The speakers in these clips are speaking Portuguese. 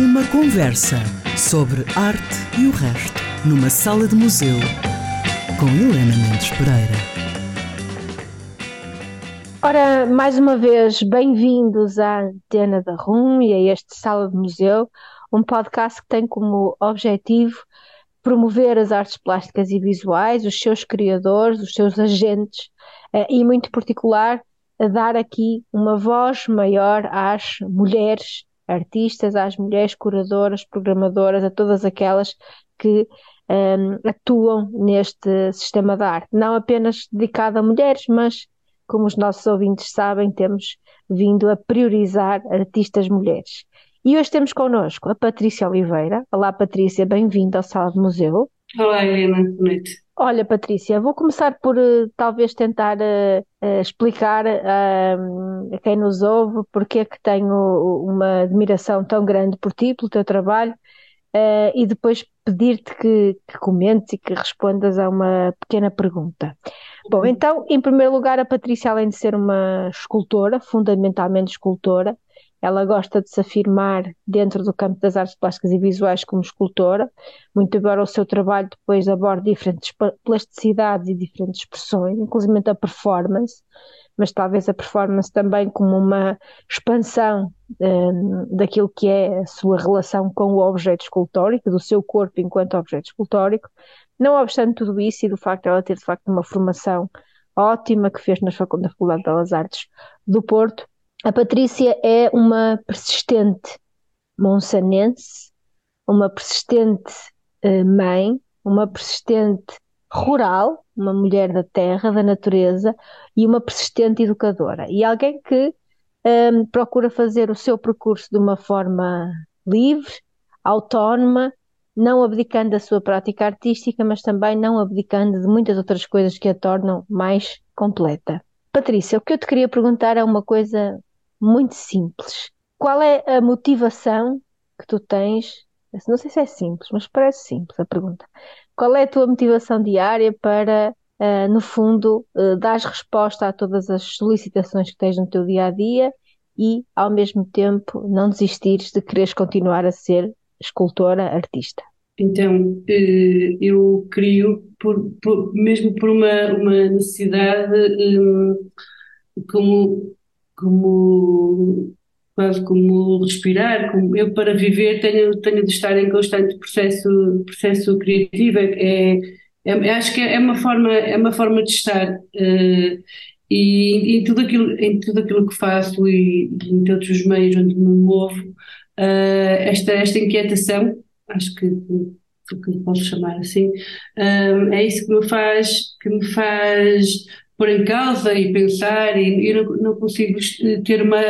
Uma conversa sobre arte e o resto, numa sala de museu, com Helena Mendes Pereira. Ora, mais uma vez, bem-vindos à Antena da RUM e a este Sala de Museu, um podcast que tem como objetivo promover as artes plásticas e visuais, os seus criadores, os seus agentes eh, e, muito particular, dar aqui uma voz maior às mulheres artistas, às mulheres curadoras, programadoras, a todas aquelas que um, atuam neste sistema da arte. Não apenas dedicado a mulheres, mas, como os nossos ouvintes sabem, temos vindo a priorizar artistas mulheres. E hoje temos connosco a Patrícia Oliveira. Olá, Patrícia, bem-vinda ao Sala de Museu. Olá, Helena, boa noite. Olha, Patrícia, vou começar por uh, talvez tentar uh, uh, explicar a quem nos ouve porque é que tenho uma admiração tão grande por ti, pelo teu trabalho, e depois pedir-te que, que comentes e que respondas a uma pequena pergunta. Bom, então, em primeiro lugar, a Patrícia, além de ser uma escultora, fundamentalmente escultora, ela gosta de se afirmar dentro do campo das artes plásticas e visuais como escultora, muito embora o seu trabalho depois aborde diferentes plasticidades e diferentes expressões, inclusive a performance, mas talvez a performance também como uma expansão um, daquilo que é a sua relação com o objeto escultórico, do seu corpo enquanto objeto escultórico. Não obstante tudo isso e do facto de ela ter de facto uma formação ótima que fez na Faculdade de Artes do Porto, a Patrícia é uma persistente monsanense, uma persistente uh, mãe, uma persistente rural, uma mulher da terra, da natureza e uma persistente educadora. E alguém que ehm, procura fazer o seu percurso de uma forma livre, autónoma, não abdicando da sua prática artística, mas também não abdicando de muitas outras coisas que a tornam mais completa. Patrícia, o que eu te queria perguntar é uma coisa muito simples. Qual é a motivação que tu tens? Não sei se é simples, mas parece simples a pergunta. Qual é a tua motivação diária para, uh, no fundo, uh, dar resposta a todas as solicitações que tens no teu dia a dia e, ao mesmo tempo, não desistires de quereres continuar a ser escultora, artista? Então, eh, eu crio, por, por, mesmo por uma, uma necessidade, um, como como quase como respirar, como eu para viver tenho, tenho de estar em constante processo, processo criativo, é, é, é acho que é uma forma, é uma forma de estar uh, e em tudo, aquilo, em tudo aquilo que faço e, em todos os meios onde me movo, uh, esta, esta inquietação, acho que, que posso chamar assim, uh, é isso que me faz, que me faz pôr em causa e pensar, e eu não, não consigo ter uma,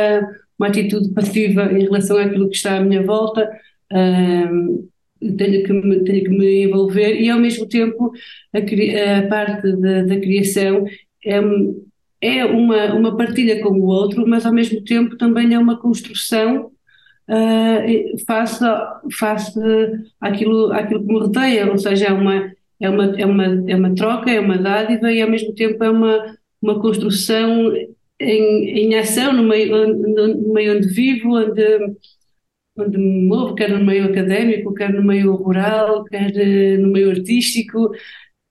uma atitude passiva em relação àquilo que está à minha volta. Tenho que, me, tenho que me envolver e ao mesmo tempo a, a parte da, da criação é, é uma, uma partilha com o outro, mas ao mesmo tempo também é uma construção uh, face, face àquilo que me rodeia, ou seja, é uma, é uma, é uma, é uma troca, é uma dádiva e ao mesmo tempo é uma, uma construção em, em ação no meio, no meio onde vivo, onde, onde me movo, quer no meio académico, quer no meio rural, quer eh, no meio artístico.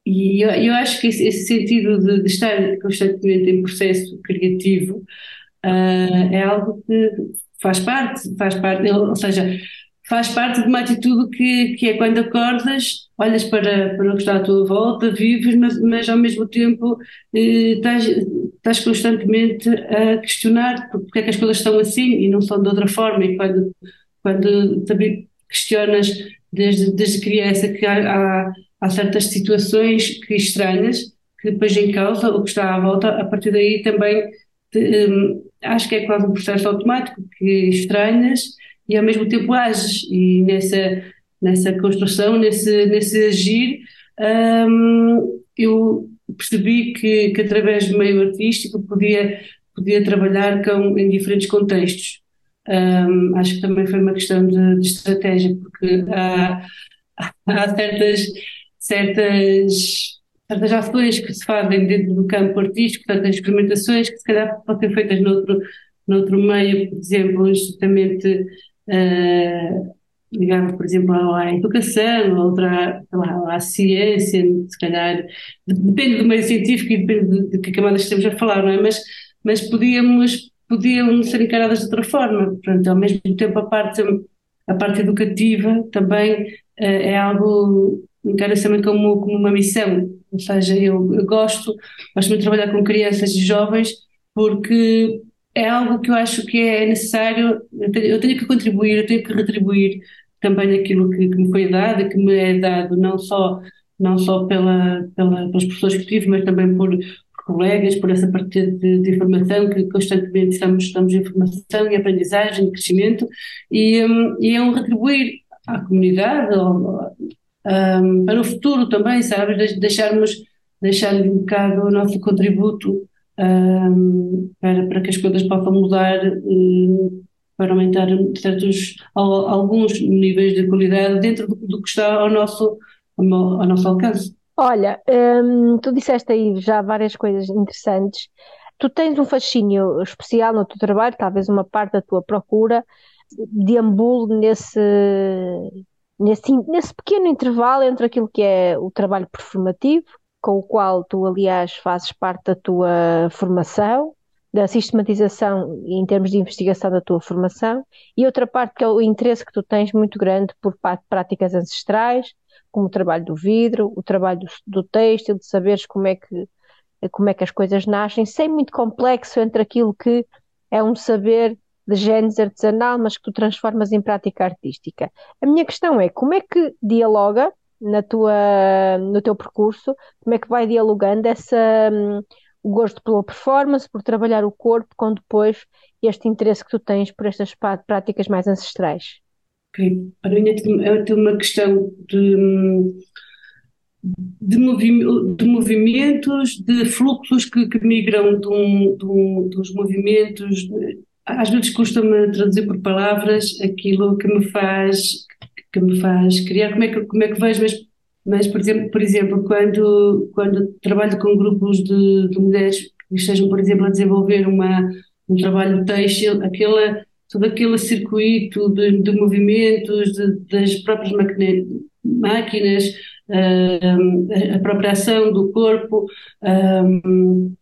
E eu, eu acho que esse, esse sentido de, de, estar constantemente em processo criativo uh, é algo que faz parte, faz parte, ou seja, faz parte de uma atitude que, que é quando acordas, olhas para, para o que está à tua volta, vives, mas, mas ao mesmo tempo eh, estás, estás constantemente a questionar porque é que as coisas estão assim e não são de outra forma. E quando, quando também questionas desde, desde criança que há, há, há certas situações que estranhas, que depois em causa o que está à volta, a partir daí também te, um, acho que é quase um processo automático que estranhas e ao mesmo tempo ages. E nessa nessa construção nesse nesse agir um, eu percebi que, que através do meio artístico podia podia trabalhar com em diferentes contextos. Um, acho que também foi uma questão de, de estratégia porque há, há certas certas certas ações que se fazem dentro do campo artístico, certas experimentações que se calhar podem ser feitas noutro, noutro meio, por exemplo, justamente uh, ligado, por exemplo, à educação, outra à, ciência, se calhar, depende do meio científico e depende de, de que camadas estamos a falar, não é? Mas, mas podíamos, podiam ser encaradas de outra forma. Portanto, ao mesmo tempo, a parte, a parte educativa também uh, é algo, encara-se também como, como uma missão. Ou seja, eu, eu gosto, gosto muito de trabalhar com crianças e jovens porque é algo que eu acho que é necessário, eu tenho, eu tenho que contribuir, eu tenho que retribuir também aquilo que, que, me foi dado, que me é dado não só, não só pela, pela, pelas pessoas que tive, mas também por, por colegas, por essa partilha de, de, informação, que constantemente estamos, estamos em formação e aprendizagem, e crescimento, e, um, e é um retribuir à comunidade, um, para o futuro também, sabes, deixarmos, deixar um bocado o nosso contributo um, para, para que as coisas possam mudar um, para aumentar certos, alguns níveis de qualidade dentro do, do que está ao nosso, ao nosso alcance. Olha, hum, tu disseste aí já várias coisas interessantes. Tu tens um fascínio especial no teu trabalho, talvez uma parte da tua procura, deambulo nesse, nesse, nesse pequeno intervalo entre aquilo que é o trabalho performativo com o qual tu, aliás, fazes parte da tua formação, da sistematização em termos de investigação da tua formação, e outra parte que é o interesse que tu tens muito grande por práticas ancestrais, como o trabalho do vidro, o trabalho do, do de saberes como é que como é que as coisas nascem, sem muito complexo entre aquilo que é um saber de genes artesanal, mas que tu transformas em prática artística. A minha questão é como é que dialoga na tua, no teu percurso, como é que vai dialogando essa, um, o gosto pela performance, por trabalhar o corpo, com depois este interesse que tu tens por estas práticas mais ancestrais? Ok, para mim é uma questão de, de, movi de movimentos, de fluxos que, que migram de um, de um, dos movimentos. Às vezes custa-me traduzir por palavras aquilo que me faz que me faz criar, como é que, como é que vejo, mas, mas por, exemplo, por exemplo, quando, quando trabalho com grupos de, de mulheres que estejam, por exemplo, a desenvolver uma, um trabalho têxtil, aquela, todo aquele circuito de, de movimentos, de, das próprias máquinas, uh, a própria ação do corpo, uh,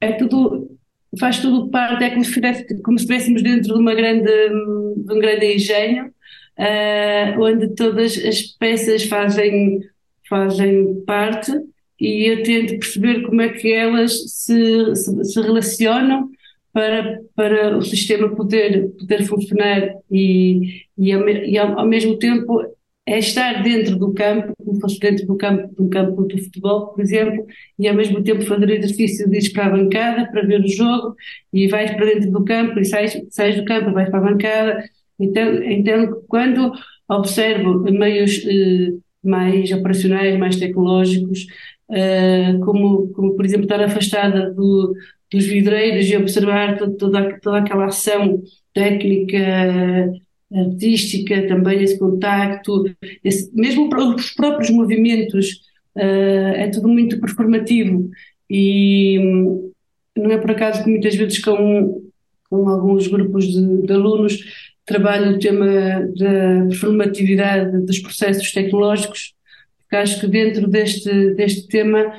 é tudo, faz tudo parte, é como se, como se estivéssemos dentro de uma grande, de um grande engenho, uh, onde todas as peças fazem, fazem parte e eu tento perceber como é que elas se, se, se relacionam para, para o sistema poder, poder funcionar e, e, ao, e ao, ao, mesmo tempo é estar dentro do campo, como fosse dentro do campo, do campo do futebol, por exemplo, e ao mesmo tempo fazer exercício de ir para a bancada para ver o jogo e vais para dentro do campo e sais, sais do campo, vais para a bancada então, então quando observo meios eh, mais operacionais, mais tecnológicos, eh, como, como, por exemplo, estar afastada do, dos vidreiros e observar toda, toda aquela ação técnica, artística, também esse contacto, esse, mesmo os próprios movimentos, uh, é tudo muito performativo. E hum, não é por acaso que muitas vezes com, com alguns grupos de, de alunos trabalho o tema da performatividade dos processos tecnológicos, porque acho que dentro deste, deste tema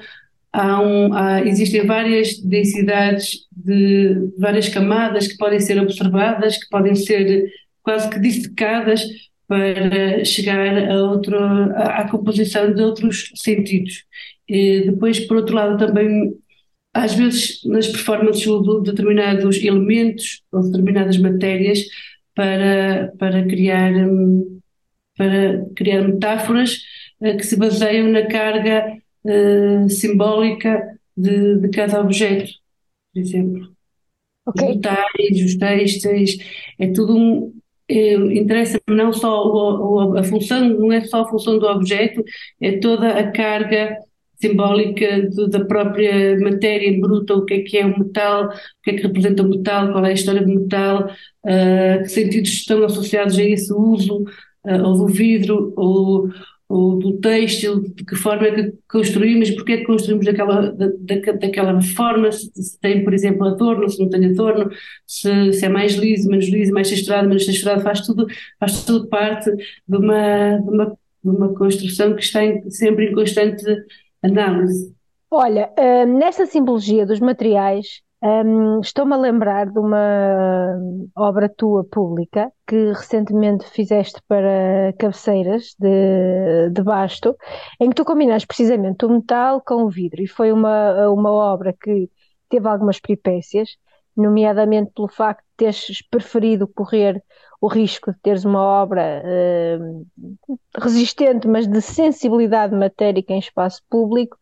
há um, há, existem várias densidades de várias camadas que podem ser observadas, que podem ser quase que dissecadas para chegar a outro, à, à composição de outros sentidos. E depois, por outro lado, também às vezes nas performances de determinados elementos ou determinadas matérias para, para, criar, hum, para criar metáforas eh, que se baseiam na carga uh, simbólica de, de cada objeto, por exemplo. Okay. Os metais, os textos, é tudo um. É, Interessa-me não só o, o, a função, não é só a função do objeto, é toda a carga simbólica de, da própria matéria bruta, o que é que é o metal, o que é que representa o metal, qual é a história do metal, uh, que sentidos estão associados a esse uso, uh, ou do vidro, ou, ou do têxtil, de que forma é que construímos, porque é que construímos daquela, da, daquela forma, se, se, tem, por exemplo, adorno, se não tem adorno, se, se é mais liso, menos liso, mais texturado, menos texturado, faz tudo, faz tudo parte de uma, de uma, de uma construção que está em, sempre em constante análise. Olha, uh, nessa simbologia dos materiais, um, Estou-me a lembrar de uma obra tua pública que recentemente fizeste para cabeceiras de, de basto, em que tu combinaste precisamente o metal com o vidro, e foi uma, uma obra que teve algumas peripécias, nomeadamente pelo facto de teres preferido correr o risco de teres uma obra uh, resistente, mas de sensibilidade matérica em espaço público,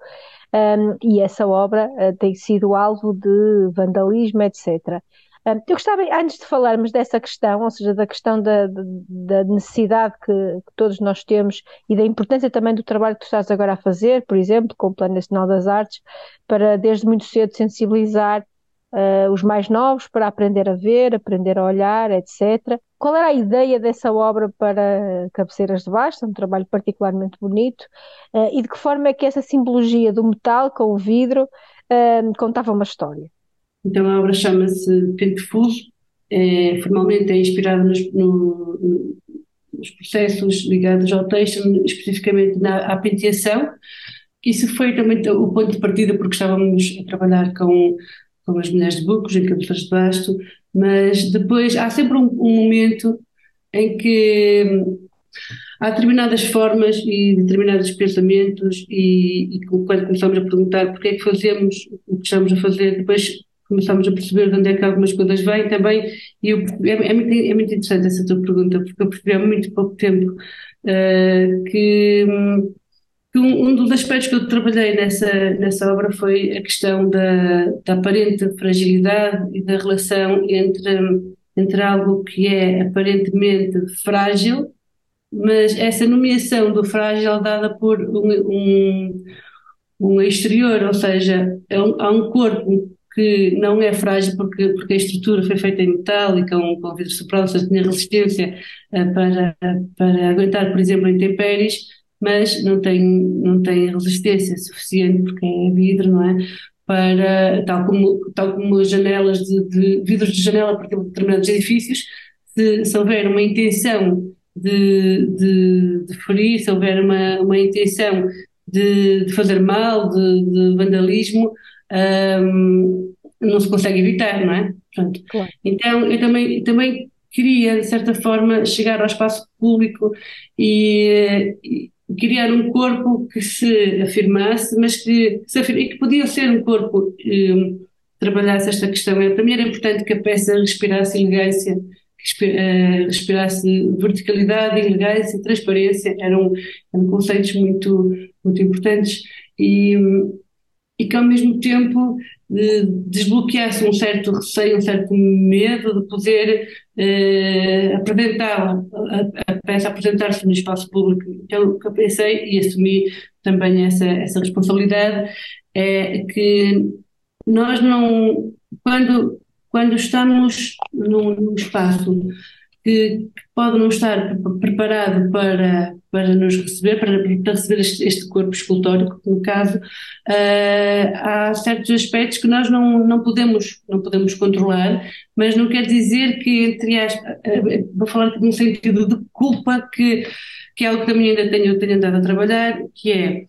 um, e essa obra uh, tem sido alvo de vandalismo, etc. Um, eu gostava, antes de falarmos dessa questão, ou seja, da questão da, da necessidade que, que, todos nós temos e da importância também do trabalho que tu estás agora a fazer, por exemplo, com o Plano Nacional das Artes, para desde muito cedo sensibilizar uh, os mais novos para aprender a ver, aprender a olhar, etc. Qual era a ideia dessa obra para Cabeceiras de Baixo? É um trabalho particularmente bonito. Uh, e de que forma é que essa simbologia do metal com o vidro uh, contava uma história? Então a obra chama-se Pente Fuso, é, formalmente é inspirada nos, no, nos, processos ligados ao texto, especificamente na à penteação. Isso foi também o ponto de partida porque estávamos a trabalhar com com as mulheres de bucos, em cabeças de basto, mas depois há sempre um, um momento em que hum, há determinadas formas e determinados pensamentos e, e, quando começamos a perguntar porque é que fazemos o que estamos a fazer, depois começamos a perceber de onde é que algumas coisas vêm também. E eu, é, é, muito, é muito interessante essa tua pergunta porque eu percebi há muito pouco tempo uh, que hum, um, um, dos aspectos que eu trabalhei nessa, nessa obra foi a questão da, da aparente fragilidade e da relação entre, entre algo que é aparentemente frágil, mas essa nomeação do frágil dada por um, um, um exterior, ou seja, é um, há um corpo que não é frágil porque, porque a estrutura foi feita em metal e com, com vidro soprano, ou seja, tinha resistência uh, para, para aguentar, por exemplo, intempéries, mas não tem, não tem resistência suficiente, porque é vidro, não é? Para, tal como, tal como as janelas de, de vidros de janela para determinados edifícios, se, se houver uma intenção de, de, de, ferir, se houver uma, uma intenção de, de fazer mal, de, de vandalismo, um, não se consegue evitar, não é? Claro. Então, eu também, também queria, de certa forma, chegar ao espaço público e, criar um corpo que se afirmasse, mas que, se afirma, e que podia ser um corpo que um, trabalhasse esta questão. Para mim era importante que a peça respirasse elegância, uh, respirasse verticalidade, elegância, transparência, eram, eram conceitos muito, muito importantes e, hum, e que ao mesmo tempo desbloqueasse um certo receio, um certo medo de poder eh, apresentar a, a peça apresentar-se no espaço público. Então, que eu pensei e assumi também essa, essa responsabilidade é que nós não, quando, quando estamos num, num espaço que, pode não estar preparado para, para nos receber, para, para receber este, este, corpo escultórico, no caso, uh, há certos aspectos que nós não, não, podemos, não podemos controlar, mas não quer dizer que, entre aspas, uh, vou falar no sentido de culpa, que, que é algo que também ainda tenho, tenho andado a trabalhar, que é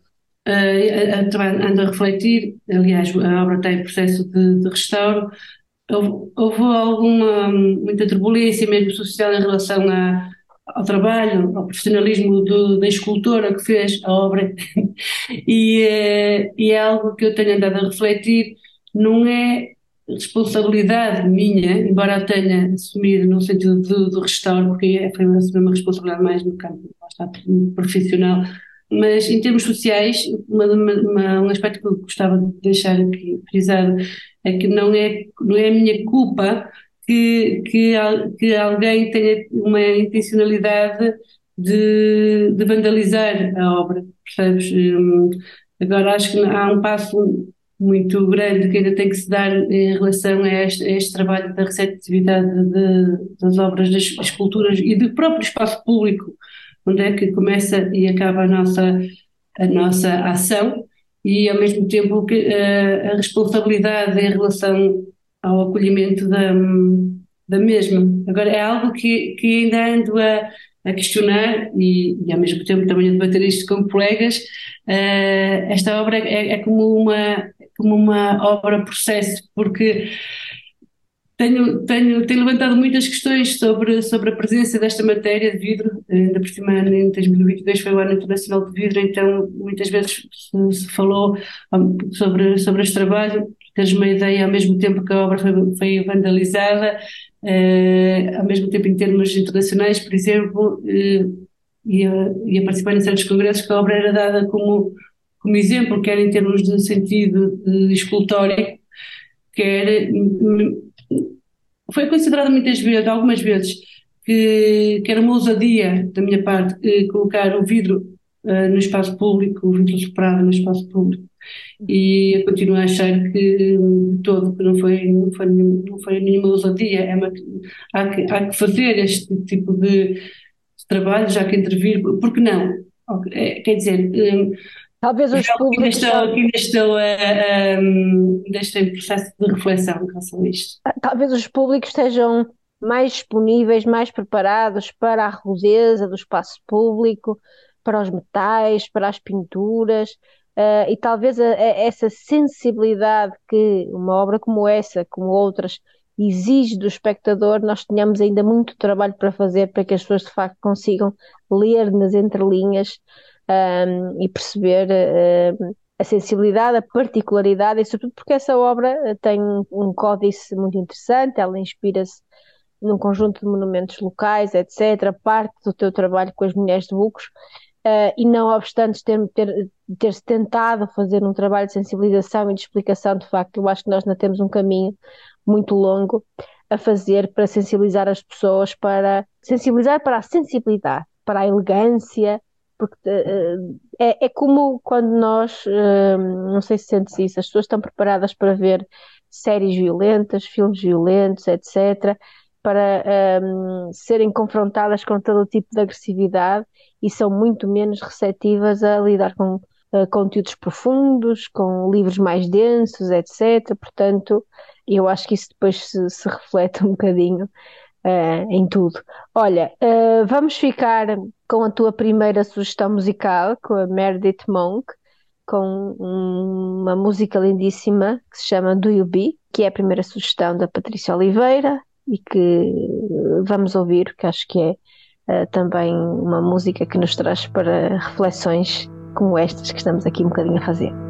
Uh, ando a refletir, aliás, a obra está em processo de, de restauro, houve, houve alguma, muita turbulência mesmo social em relação a, ao trabalho, ao profissionalismo do, da escultora que fez a obra. E, é, e é algo que eu tenho andado a refletir, não é responsabilidade minha, embora a tenha assumido no sentido do, do restauro, porque é, foi uma, responsabilidade mais no campo profissional, mas em termos sociais, uma, uma, um aspecto que eu gostava de deixar aqui frisado é que não é, não é a minha culpa que, que, que alguém tenha uma intencionalidade de, de vandalizar a obra, percebes? Hum, agora acho que há um passo muito grande que ainda tem que se dar em relação a este, a este trabalho da receptividade de, das obras, das esculturas e do próprio espaço público onde é que começa e acaba a nossa, a nossa ação e ao mesmo tempo que, uh, a responsabilidade em relação ao acolhimento da, da mesma. Agora, é algo que, que ainda ando a, a questionar e, e, ao mesmo tempo também a debater isto com colegas. Uh, esta obra é, é, como, uma, como uma obra-processo, porque tenho, tenho, tenho levantado muitas questões sobre, sobre a presença desta matéria de vidro, ainda por cima em 2022 foi o Ano Internacional de Vidro, então muitas vezes se, se falou sobre, sobre este trabalho, tens uma ideia ao mesmo tempo que a obra foi, foi vandalizada, eh, ao mesmo tempo em termos internacionais, por exemplo, eh, ia, ia participar em certos congressos que a obra era dada como, como exemplo, quer em termos de sentido de escultórico, quer foi considerado muitas vezes, algumas vezes, que, que era uma ousadia da minha parte colocar o vidro uh, no espaço público, o vidro soprado no espaço público. E eu continuo a achar que de todo que não foi, não foi, não foi nenhuma ousadia, é uma, há, que, há que fazer este tipo de, trabalho, já que intervir, porque não? É, quer dizer, um, Talvez os públicos. Ainda estou, ainda estou, ainda estou em processo de reflexão em relação a isto. Talvez os públicos estejam mais disponíveis, mais preparados para a rudeza do espaço público, para os metais, para as pinturas, uh, e talvez a, a, essa sensibilidade que uma obra como essa, como outras, exige do espectador, nós tenhamos ainda muito trabalho para fazer para que as pessoas de facto consigam ler nas entrelinhas um, e perceber a sensibilidade, a particularidade, e sobretudo porque essa obra tem um códice muito interessante, ela inspira-se num conjunto de monumentos locais, etc., parte do teu trabalho com as mulheres de Bucos, uh, e não obstante ter, ter, ter-se tentado fazer um trabalho de sensibilização e de explicação, de facto, eu acho que nós ainda temos um caminho muito longo a fazer para sensibilizar as pessoas, para sensibilizar para a sensibilidade, para a elegância, porque uh, é, é, como quando nós, uh, não sei se sentes isso, as pessoas estão preparadas para ver séries violentas, filmes violentos, etc., para um, serem confrontadas com todo o tipo de agressividade e são muito menos receptivas a lidar com uh, conteúdos profundos, com livros mais densos, etc. Portanto, eu acho que isso depois se, se reflete um bocadinho uh, em tudo. Olha, uh, vamos ficar com a tua primeira sugestão musical, com a Meredith Monk, com uma música lindíssima que se chama Do You Be, que é a primeira sugestão da Patrícia Oliveira e que vamos ouvir, que acho que é uh, também uma música que nos traz para reflexões como estas que estamos aqui um bocadinho a fazer.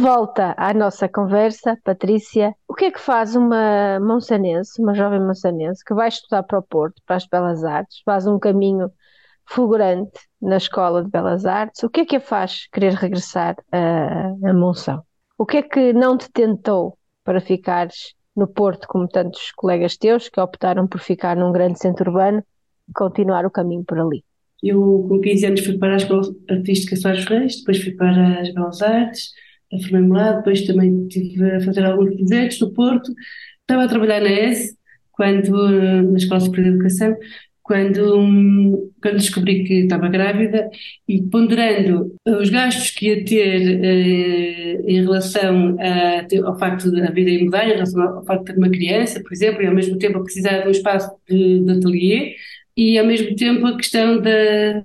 Volta à nossa conversa, Patrícia, o que é que faz uma monsanense, uma jovem monsanense, que vai estudar para o Porto, para as Belas Artes, faz um caminho fulgurante na Escola de Belas Artes, o que é que a faz querer regressar a, a Monção? O que é que não te tentou para ficares no Porto, como tantos colegas teus que optaram por ficar num grande centro urbano e continuar o caminho por ali? Eu, com 15 anos, fui para a Escola Artística Soares Reis, depois fui para as Belas Artes, formei-me lá, depois também estive a fazer alguns projetos no Porto. Estava a trabalhar na ESE, quando, na Escola Superior de Educação, quando, quando descobri que estava grávida e ponderando os gastos que ia ter eh, em relação a, ao facto da vida em mudar, em relação ao facto de ter uma criança, por exemplo, e ao mesmo tempo a precisar de um espaço de, de ateliê, e ao mesmo tempo a questão da,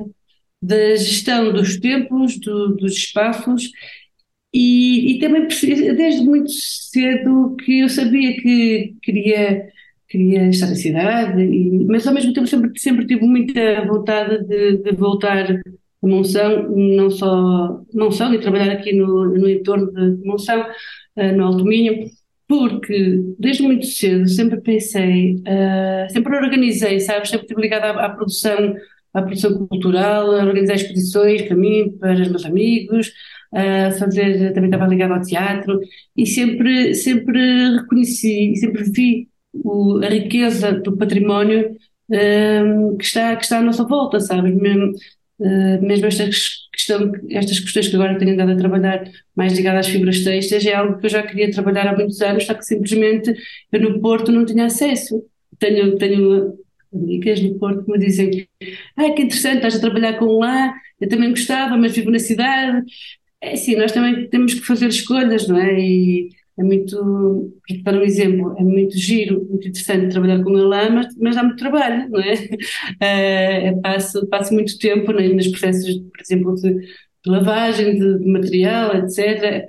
da gestão dos tempos, do, dos espaços e, e, também desde muito cedo que eu sabia que queria queria estar na cidade, e, mas ao mesmo tempo sempre, sempre tive muita vontade de, de voltar a Monção, não só Monção, e trabalhar aqui no, no entorno de Monção, uh, no Alto Minho, porque desde muito cedo sempre pensei, uh, sempre organizei, sabes, sempre estive ligada à, à, produção, à produção cultural, a organizar exposições para mim, para os meus amigos, a fazer, também estava ligada ao teatro, e sempre, sempre reconheci, sempre vi o, a riqueza do património um, que, está, que está à nossa volta, sabe? Mesmo, uh, mesmo questão, estas questões que agora tenho andado a trabalhar mais ligadas às fibras têxteis é algo que eu já queria trabalhar há muitos anos, só que simplesmente eu no Porto não tinha acesso. Tenho, tenho amigas no Porto que me dizem ah, que interessante, estás a trabalhar com lá, eu também gostava, mas vivo na cidade. É assim, nós também temos que fazer escolhas, não é? E, é muito, para um exemplo, é muito giro, muito interessante trabalhar com ele lá, mas, mas dá muito trabalho, não é? Uh, passo, passo muito tempo né, nos processos, por exemplo, de, lavagem de, material, etc.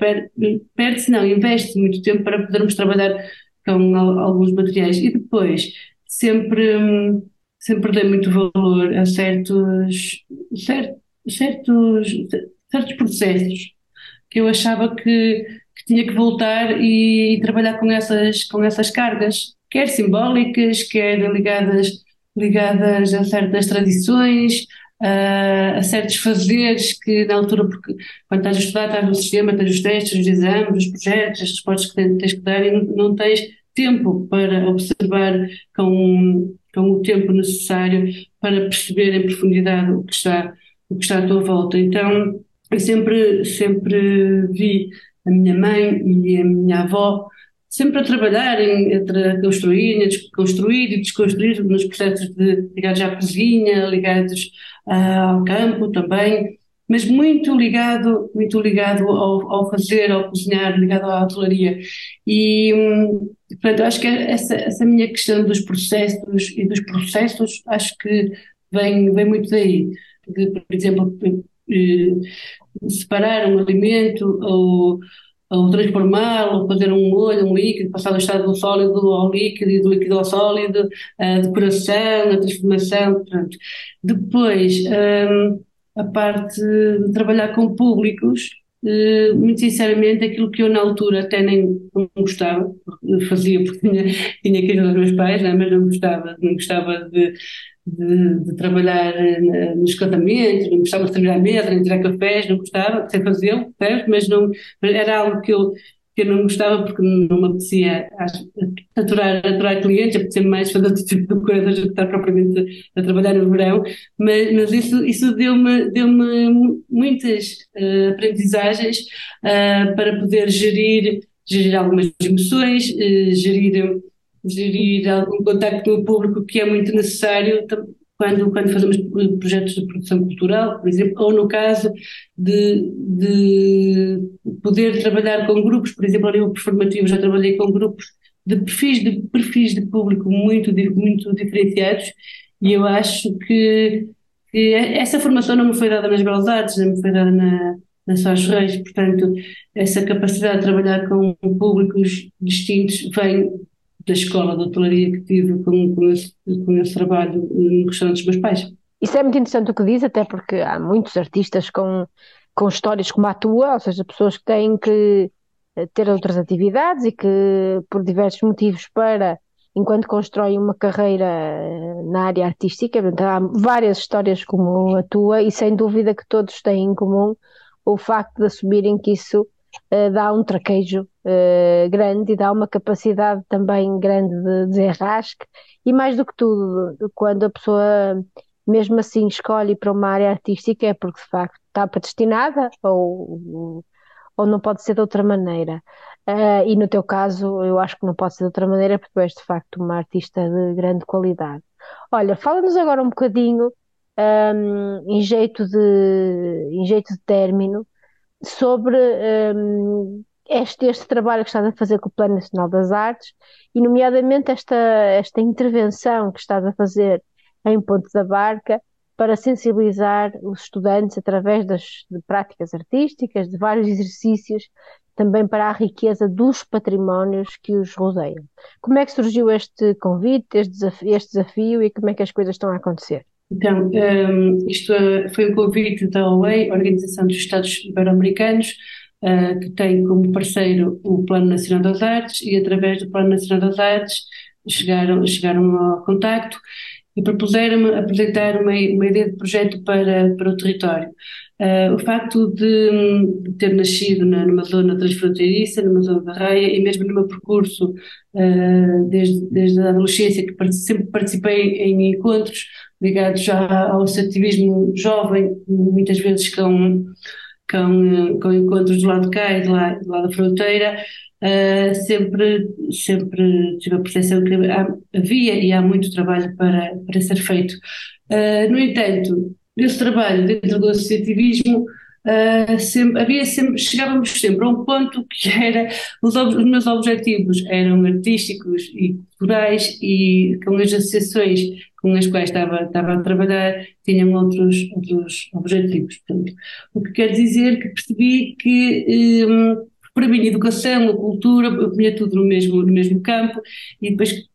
Perde-se, não, investe muito tempo para podermos trabalhar com alguns materiais e depois sempre, sempre dei muito valor a certos, certos, certos, certos processos que eu achava que tinha que voltar e, trabalhar com essas, com essas cargas, quer simbólicas, quer ligadas, ligadas a certas tradições, a, a certos fazeres que na altura, porque quando estás a estudar, estás no sistema, tens os testes, os exames, os projetos, as respostas que tens que dar e não, não tens tempo para observar com, com o tempo necessário para perceber em profundidade o que está, o que está à tua volta. Então, eu sempre, sempre vi a minha mãe e a minha avó, sempre a trabalhar em, a construir, a desconstruir e desconstruir nos processos de, ligados à cozinha, ligados ao campo também, mas muito ligado, muito ligado ao, ao, fazer, ao cozinhar, ligado à hotelaria. E, hum, portanto, acho que essa, essa minha questão dos processos e dos processos, acho que vem, vem muito daí. por exemplo, eh, separar um alimento ou, ou transformá-lo, fazer um molho, um líquido, passar do estado do sólido ao líquido e do líquido ao sólido, a decoração, a transformação, pronto. Depois, um, a parte de trabalhar com públicos, muito sinceramente, aquilo que eu na altura até nem gostava, fazia porque tinha, tinha que ir aos meus pais, né, mas não gostava, não gostava de, de, de trabalhar eh, nos casamentos, não gostava de trabalhar à mesa, nem tirar cafés, não gostava, sem fazê-lo, mas não, era algo que eu, que eu não gostava porque não me apetecia aturar, aturar clientes, apetecia mais fazer outro tipo de coisas do que estar propriamente a, a trabalhar no verão, mas, mas isso, isso deu-me deu muitas uh, aprendizagens uh, para poder gerir, gerir algumas emoções, uh, gerir gerir algum contacto com o público que é muito necessário quando, quando fazemos projetos de produção cultural, por exemplo, ou no caso de, de poder trabalhar com grupos, por exemplo, a nível performativo, já trabalhei com grupos de perfis de, perfis de público muito, muito diferenciados e eu acho que, que essa formação não me foi dada nas Belas Artes, não me foi dada na, na Sós Reis, portanto, essa capacidade de trabalhar com públicos distintos vem da escola de hotelaria que tive com, com, esse, com esse trabalho no restaurante dos meus pais. Isso é muito interessante o que diz, até porque há muitos artistas com com histórias como a tua, ou seja, pessoas que têm que eh, ter outras atividades e que, por diversos motivos, para enquanto constroem uma carreira eh, na área artística, há várias histórias como a tua e sem dúvida que todos têm em comum o facto de assumirem que isso uh, dá um traquejo uh, grande e dá uma capacidade também grande de desenrasque e mais do que tudo, quando a pessoa mesmo assim escolhe para uma área artística é porque de facto está predestinada ou, ou não pode ser de outra maneira. Uh, e no teu caso, eu acho que não pode ser de outra maneira, porque tu és de facto uma artista de grande qualidade. Olha, fala-nos agora um bocadinho, um, em, jeito de, em jeito de término, sobre um, este, este trabalho que estás a fazer com o Plano Nacional das Artes e, nomeadamente, esta, esta intervenção que estás a fazer em Ponte da Barca para sensibilizar os estudantes através das práticas artísticas, de vários exercícios também para a riqueza dos patrimónios que os rodeiam. Como é que surgiu este convite, este desafio, este desafio e como é que as coisas estão a acontecer? Então, um, isto é, foi um convite da OEI, Organização dos Estados Ibero-Americanos, uh, que tem como parceiro o Plano Nacional das Artes e através do Plano Nacional das Artes chegaram, chegaram ao contacto e propuseram-me apresentar uma, uma ideia de projeto para, para o território. Uh, o facto de, de ter nascido na, numa zona transfronteiriça, numa zona da raia, e mesmo no meu percurso, uh, desde, desde a adolescência, que sempre participei em encontros ligados já ao ativismo jovem, muitas vezes com, com, com encontros do lado de cá e do lado, do lado da fronteira, uh, sempre, sempre tive a percepção que havia e há muito trabalho para, para ser feito. no entanto, desse trabalho dentro do associativismo, uh, sempre, havia sempre, chegávamos sempre a um ponto que era, os, os, meus objetivos eram artísticos e culturais e com as associações com as quais estava, estava a trabalhar tinham outros, outros objetivos. Portanto, o que quer dizer que percebi que um, para mim a educação, a cultura, eu punha tudo no mesmo, no mesmo campo e depois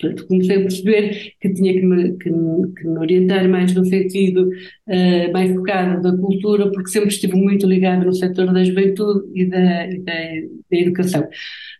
Portanto, comecei a perceber que tinha que me, que que me orientar mais no sentido uh, mais focado da cultura, porque sempre estive muito ligado no setor da juventude e da, e da, da educação.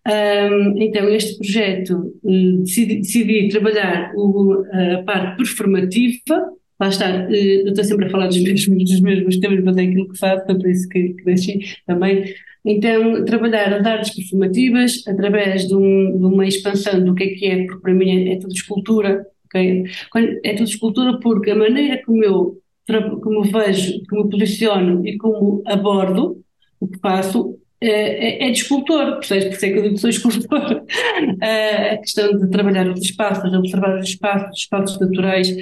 Um, então, este projeto, uh, decidi, decidi, trabalhar o, a parte performativa, lá está, uh, eu estou sempre a falar dos mesmos, dos mesmos temas, mas é aquilo que faço, é por isso que, que deixei também então, trabalhar as artes performativas através de, um, de, uma expansão do que é que é, porque para mim é, é tudo escultura, é tudo escultura porque a maneira como eu, como vejo, como posiciono e como abordo o que faço é, é, é de escultor? Por isso é que eu digo que sou escultor. a questão de trabalhar os espaços, observar os espaços, os espaços naturais,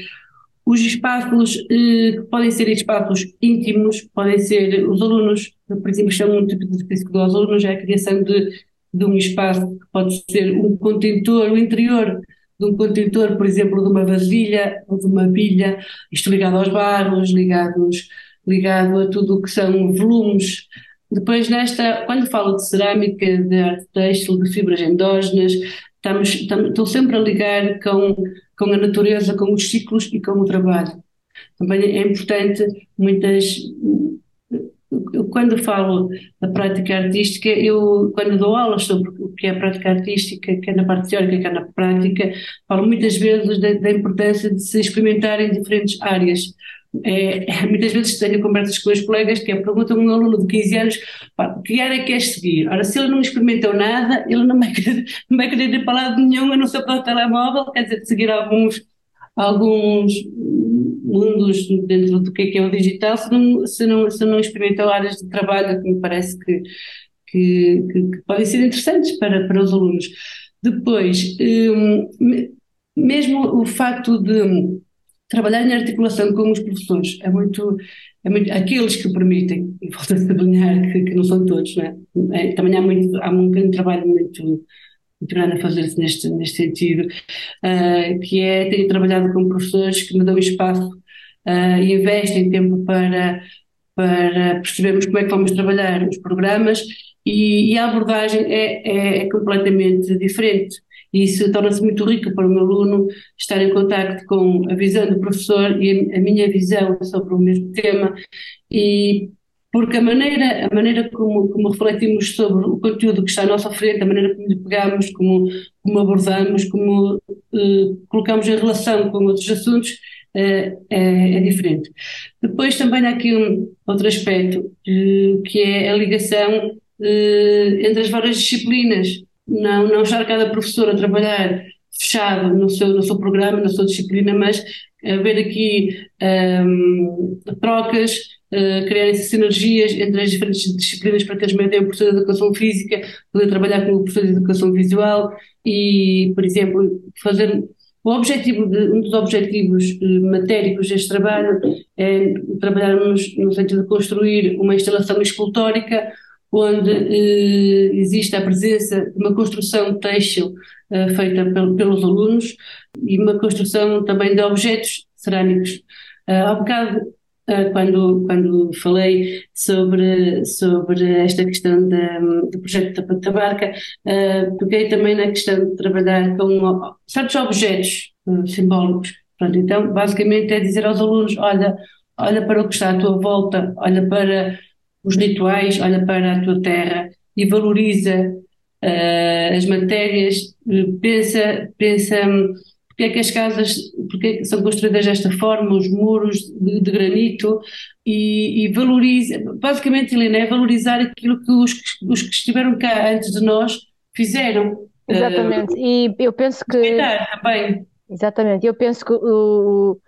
os espaços eh, podem ser espaços íntimos, podem ser os alunos, por exemplo, chamam um tipo de específico dos alunos, é a criação de, de um espaço que pode ser um contentor, o interior de um contentor, por exemplo, de uma vasilha ou de uma bilha, isto ligado aos barros, ligados, ligado a tudo o que são volumes. Depois nesta, quando falo de cerâmica, de arte têxtil, de fibras endógenas, estamos, estamos, estou sempre a ligar com com a natureza, com os ciclos e com o trabalho. Também é importante muitas. Quando falo da prática artística, eu, quando dou aulas sobre o que é a prática artística, quer na parte teórica, quer na prática, falo muitas vezes da, da importância de se experimentar em diferentes áreas. É, muitas vezes tenho conversas com os colegas que é, perguntam a um aluno de 15 anos que área queres seguir? Ora, se ele não experimentou nada, ele não vai querer, não vai querer ir para lado nenhum, a não ser para o telemóvel, quer dizer, seguir alguns, alguns mundos dentro do que é, que é o digital, se não, se, não, se não experimentou áreas de trabalho que me parece que, que, que, que podem ser interessantes para, para os alunos. Depois, um, mesmo o facto de trabalhar em articulação com os professores é muito, é muito aqueles que permitem, e volto a sublinhar que, que não são todos, né? É, também há, muito, há um grande trabalho muito, muito grande a fazer-se neste, neste sentido, uh, que é, tenho trabalhado com professores que me dão espaço uh, e investem tempo para, para percebermos como é que vamos trabalhar os programas e, e a abordagem é, é, é completamente diferente. E isso torna-se muito rico para o meu aluno estar em contacto com a visão do professor e a minha visão sobre o mesmo tema e porque a maneira, a maneira como, como refletimos sobre o conteúdo que está à nossa frente, a maneira como lhe pegamos, como, como abordamos, como uh, colocamos em relação com outros assuntos, uh, é, é, diferente. Depois também há aqui um outro aspecto, uh, que é a ligação entre as várias disciplinas. Não, não estar cada professor a trabalhar fechado no seu, no seu programa, na sua disciplina, mas haver aqui um, trocas, uh, criarem-se sinergias entre as diferentes disciplinas para teres ideia, um professor de educação física, poder trabalhar com o professor de educação visual e, por exemplo, fazer o objetivo de, um dos objetivos uh, matéricos deste trabalho é trabalharmos no sentido de construir uma instalação escultórica onde uh, existe a presença de uma construção têxtil uh, feita pel, pelos alunos e uma construção também de objetos cerâmicos. Uh, há bocado, uh, quando, quando falei sobre, sobre esta questão de, do projeto da Tabarca, uh, peguei também na questão de trabalhar com certos objetos simbólicos. Pronto, então, basicamente é dizer aos alunos, olha, olha para o que está à tua volta, olha para os rituais, olha para a tua terra e valoriza uh, as matérias, pensa, pensa porque é que as casas porque é que são construídas desta forma, os muros de, de granito e, e, valoriza, basicamente Helena, é valorizar aquilo que os, os que estiveram cá antes de nós fizeram. Exatamente, uh, e eu penso que... também. Exatamente, eu penso que o,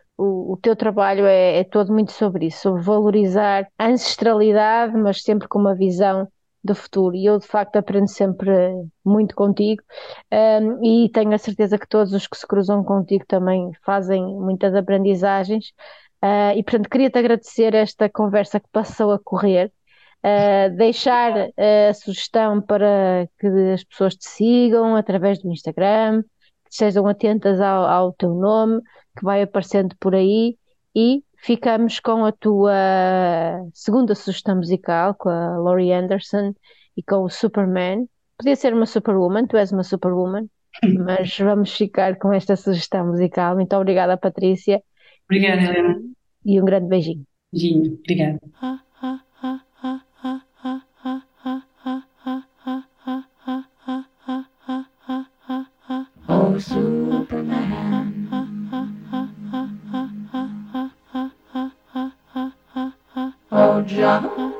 o, teu trabalho é, é, todo muito sobre isso, sobre valorizar a ancestralidade, mas sempre com uma visão do futuro. E eu, de facto, aprendo sempre muito contigo um, e tenho a certeza que todos os que se cruzam contigo também fazem muitas aprendizagens. Uh, e, portanto, queria-te agradecer esta conversa que passou a correr. Uh, deixar a sugestão para que as pessoas te sigam através do Instagram, que estejam atentas ao, ao teu nome que vai aparecendo por aí e ficamos com a tua segunda sugestão musical, com a Laurie Anderson e com o Superman. Podia ser uma Superwoman, tu és uma Superwoman, mas vamos ficar com esta sugestão musical. Muito obrigada, Patrícia. Obrigada, Helena. E um grande beijinho. Beijinho, obrigada. Oh, Superman. Oh,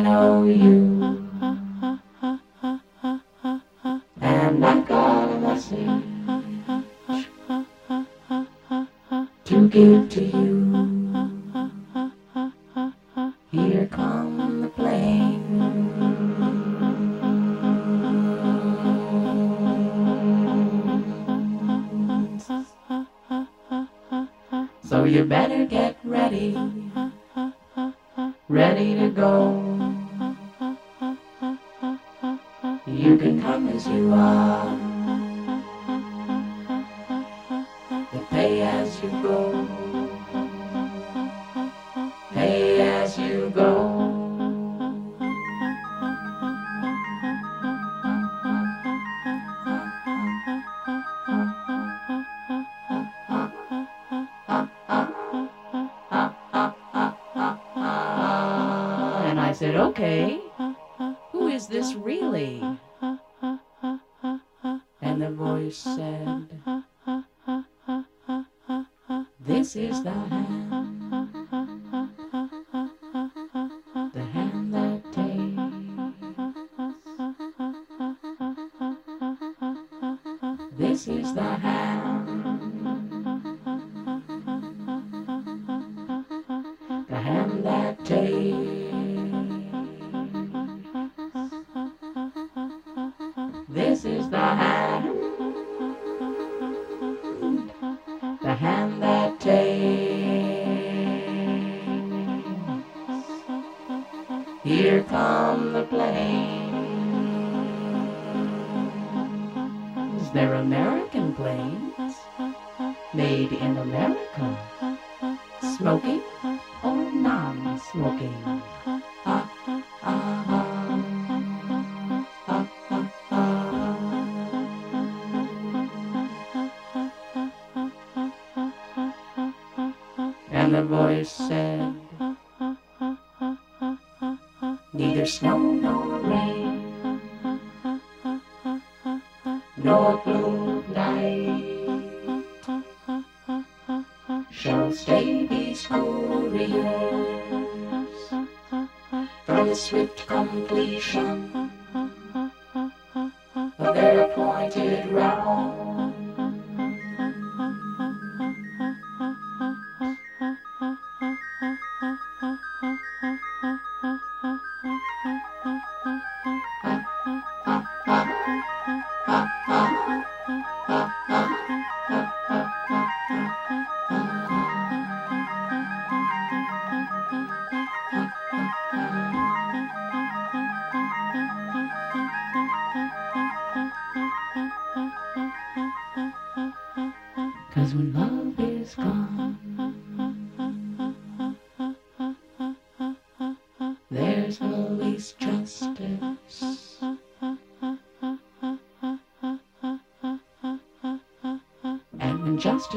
I know you. This is the hand.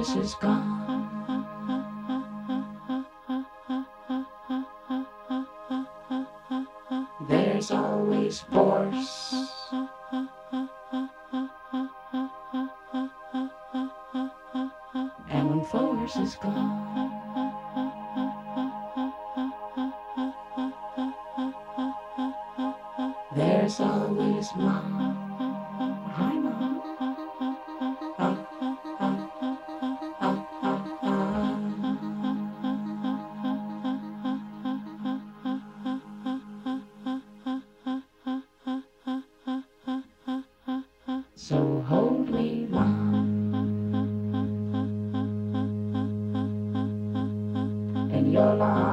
This is gone. So hold me, Mama. And your arms.